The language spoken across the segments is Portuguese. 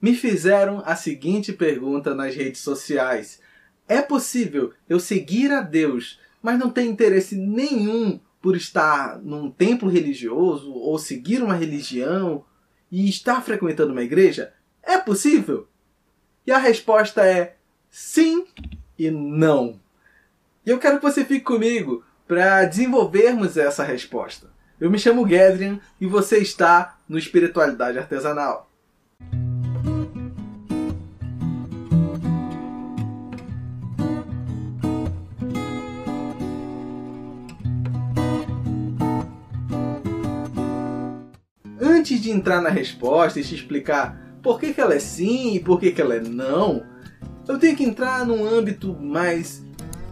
Me fizeram a seguinte pergunta nas redes sociais: É possível eu seguir a Deus, mas não ter interesse nenhum por estar num templo religioso ou seguir uma religião e estar frequentando uma igreja? É possível? E a resposta é sim e não. E eu quero que você fique comigo para desenvolvermos essa resposta. Eu me chamo Gedrian e você está no Espiritualidade Artesanal. Antes de entrar na resposta e te explicar por que, que ela é sim e por que, que ela é não, eu tenho que entrar num âmbito mais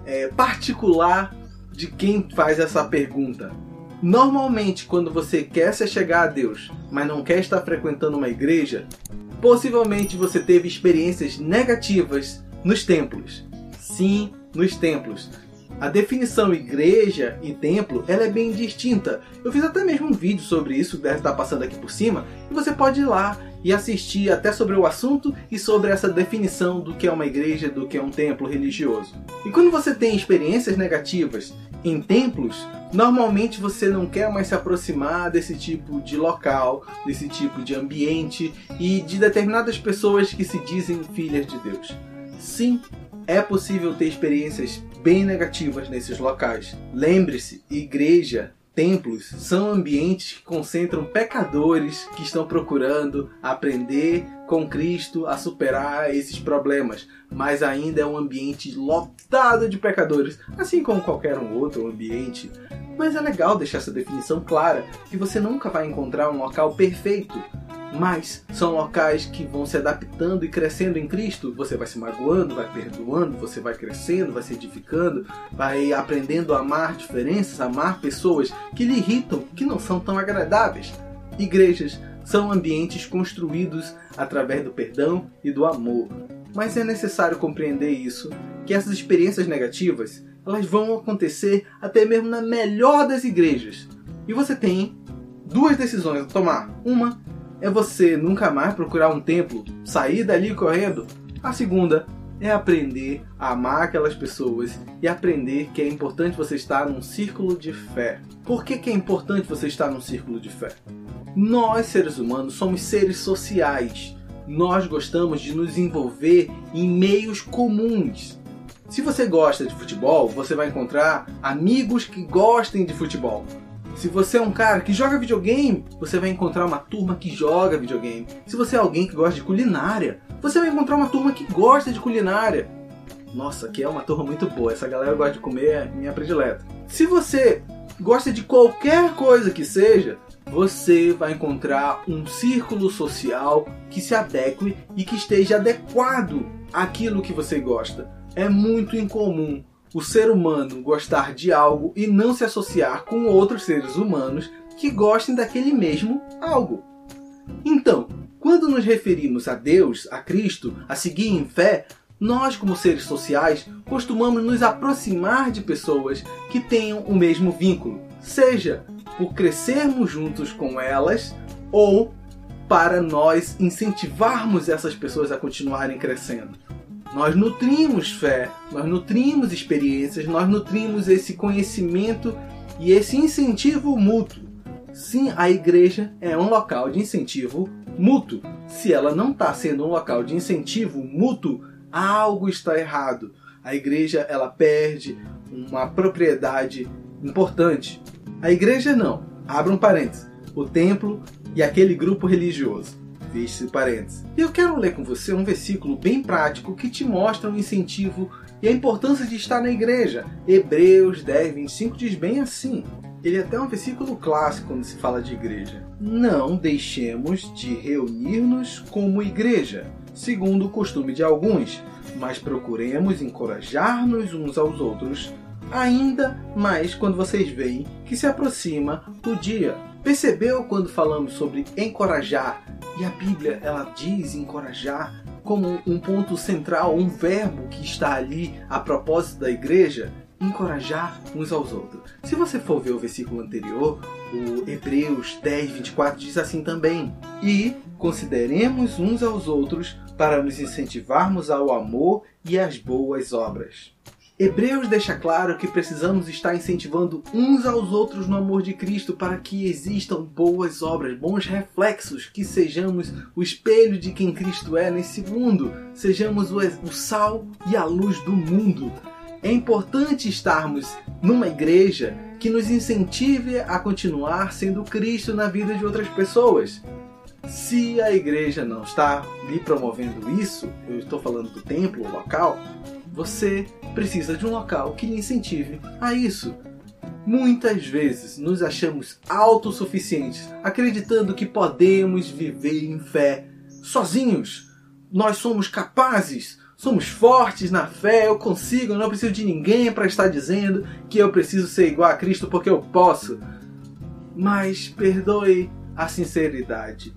é, particular de quem faz essa pergunta. Normalmente, quando você quer se chegar a Deus, mas não quer estar frequentando uma igreja, possivelmente você teve experiências negativas nos templos. Sim, nos templos. A definição igreja e templo ela é bem distinta. Eu fiz até mesmo um vídeo sobre isso, deve estar passando aqui por cima, e você pode ir lá e assistir até sobre o assunto e sobre essa definição do que é uma igreja, do que é um templo religioso. E quando você tem experiências negativas em templos, normalmente você não quer mais se aproximar desse tipo de local, desse tipo de ambiente e de determinadas pessoas que se dizem filhas de Deus. Sim, é possível ter experiências bem negativas nesses locais. Lembre-se, igreja, templos são ambientes que concentram pecadores que estão procurando aprender com Cristo a superar esses problemas, mas ainda é um ambiente lotado de pecadores, assim como qualquer um outro ambiente. Mas é legal deixar essa definição clara, que você nunca vai encontrar um local perfeito, mas são locais que vão se adaptando e crescendo em Cristo. Você vai se magoando, vai perdoando, você vai crescendo, vai se edificando, vai aprendendo a amar diferenças, amar pessoas que lhe irritam, que não são tão agradáveis. Igrejas são ambientes construídos através do perdão e do amor. Mas é necessário compreender isso, que essas experiências negativas, elas vão acontecer até mesmo na melhor das igrejas. E você tem duas decisões a tomar. Uma é você nunca mais procurar um templo, sair dali correndo. A segunda é aprender a amar aquelas pessoas e aprender que é importante você estar num círculo de fé. Por que, que é importante você estar num círculo de fé? Nós, seres humanos, somos seres sociais. Nós gostamos de nos envolver em meios comuns. Se você gosta de futebol, você vai encontrar amigos que gostem de futebol. Se você é um cara que joga videogame, você vai encontrar uma turma que joga videogame. Se você é alguém que gosta de culinária, você vai encontrar uma turma que gosta de culinária. Nossa, que é uma turma muito boa. Essa galera gosta de comer é minha predileta. Se você gosta de qualquer coisa que seja, você vai encontrar um círculo social que se adeque e que esteja adequado àquilo que você gosta. É muito incomum o ser humano gostar de algo e não se associar com outros seres humanos que gostem daquele mesmo algo. Então, quando nos referimos a Deus, a Cristo, a seguir em fé, nós, como seres sociais, costumamos nos aproximar de pessoas que tenham o mesmo vínculo, seja por crescermos juntos com elas ou para nós incentivarmos essas pessoas a continuarem crescendo. Nós nutrimos fé, nós nutrimos experiências, nós nutrimos esse conhecimento e esse incentivo mútuo. Sim, a igreja é um local de incentivo mútuo. Se ela não está sendo um local de incentivo mútuo, algo está errado. A igreja ela perde uma propriedade importante. A igreja não. Abra um parênteses. O templo e aquele grupo religioso eu quero ler com você um versículo bem prático que te mostra o incentivo e a importância de estar na igreja. Hebreus 10, 25 diz bem assim. Ele é até um versículo clássico quando se fala de igreja. Não deixemos de reunir-nos como igreja, segundo o costume de alguns, mas procuremos encorajar-nos uns aos outros, ainda mais quando vocês veem que se aproxima o dia. Percebeu quando falamos sobre encorajar e a Bíblia ela diz encorajar como um ponto central, um verbo que está ali a propósito da igreja. encorajar uns aos outros. Se você for ver o versículo anterior, o Hebreus 10, 24 diz assim também: E consideremos uns aos outros para nos incentivarmos ao amor e às boas obras. Hebreus deixa claro que precisamos estar incentivando uns aos outros no amor de Cristo para que existam boas obras, bons reflexos, que sejamos o espelho de quem Cristo é nesse mundo, sejamos o sal e a luz do mundo. É importante estarmos numa igreja que nos incentive a continuar sendo Cristo na vida de outras pessoas. Se a igreja não está lhe promovendo isso, eu estou falando do templo, o local, você precisa de um local que lhe incentive a isso. Muitas vezes nos achamos autossuficientes, acreditando que podemos viver em fé sozinhos. Nós somos capazes, somos fortes na fé, eu consigo, eu não preciso de ninguém para estar dizendo que eu preciso ser igual a Cristo porque eu posso. Mas perdoe a sinceridade.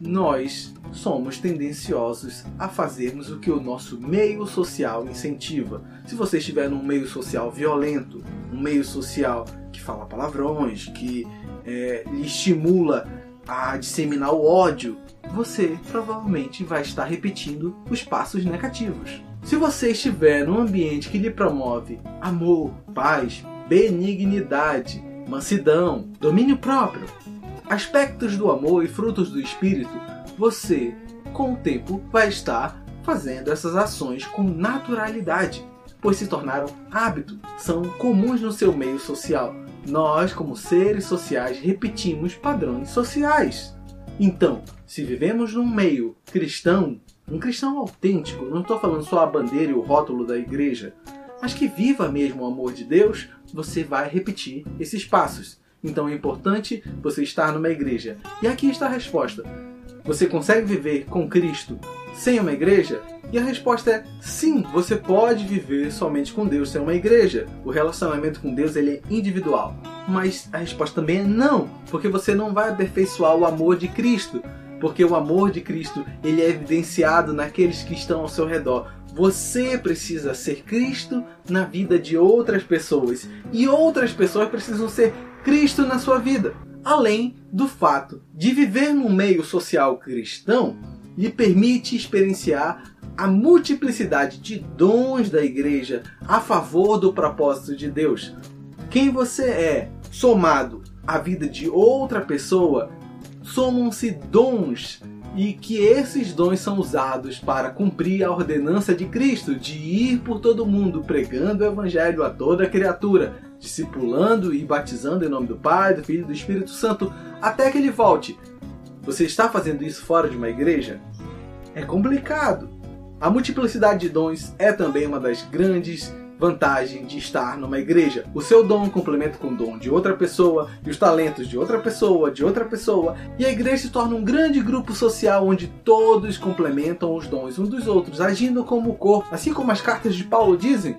Nós somos tendenciosos a fazermos o que o nosso meio social incentiva. Se você estiver num meio social violento, um meio social que fala palavrões, que é, estimula a disseminar o ódio, você provavelmente vai estar repetindo os passos negativos. Se você estiver num ambiente que lhe promove amor, paz, benignidade, mansidão, domínio próprio, aspectos do amor e frutos do espírito você, com o tempo, vai estar fazendo essas ações com naturalidade, pois se tornaram hábito, são comuns no seu meio social. Nós, como seres sociais, repetimos padrões sociais. Então, se vivemos num meio cristão, um cristão autêntico, não estou falando só a bandeira e o rótulo da igreja, mas que viva mesmo o amor de Deus, você vai repetir esses passos. Então é importante você estar numa igreja. E aqui está a resposta. Você consegue viver com Cristo sem uma igreja? E a resposta é sim, você pode viver somente com Deus sem uma igreja. O relacionamento com Deus ele é individual. Mas a resposta também é não, porque você não vai aperfeiçoar o amor de Cristo, porque o amor de Cristo ele é evidenciado naqueles que estão ao seu redor. Você precisa ser Cristo na vida de outras pessoas e outras pessoas precisam ser Cristo na sua vida além do fato de viver num meio social cristão lhe permite experienciar a multiplicidade de dons da igreja a favor do propósito de Deus. Quem você é, somado à vida de outra pessoa, somam-se dons e que esses dons são usados para cumprir a ordenança de Cristo de ir por todo mundo pregando o evangelho a toda criatura, discipulando e batizando em nome do Pai, do Filho e do Espírito Santo, até que ele volte. Você está fazendo isso fora de uma igreja? É complicado. A multiplicidade de dons é também uma das grandes vantagens de estar numa igreja. O seu dom complementa com o dom de outra pessoa, e os talentos de outra pessoa, de outra pessoa, e a igreja se torna um grande grupo social onde todos complementam os dons uns dos outros, agindo como corpo. Assim como as cartas de Paulo dizem,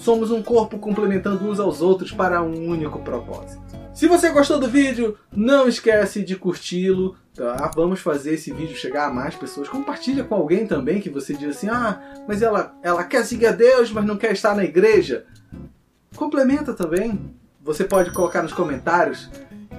somos um corpo complementando uns aos outros para um único propósito. Se você gostou do vídeo, não esquece de curti-lo, tá? Vamos fazer esse vídeo chegar a mais pessoas. Compartilha com alguém também que você diz assim: "Ah, mas ela ela quer seguir a Deus, mas não quer estar na igreja". Complementa também. Você pode colocar nos comentários.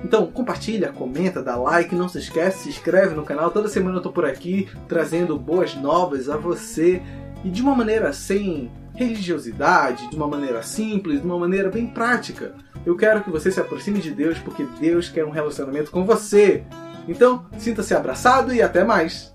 Então, compartilha, comenta, dá like, não se esquece, se inscreve no canal. Toda semana eu tô por aqui trazendo boas novas a você e de uma maneira sem religiosidade, de uma maneira simples, de uma maneira bem prática. Eu quero que você se aproxime de Deus porque Deus quer um relacionamento com você. Então, sinta-se abraçado e até mais!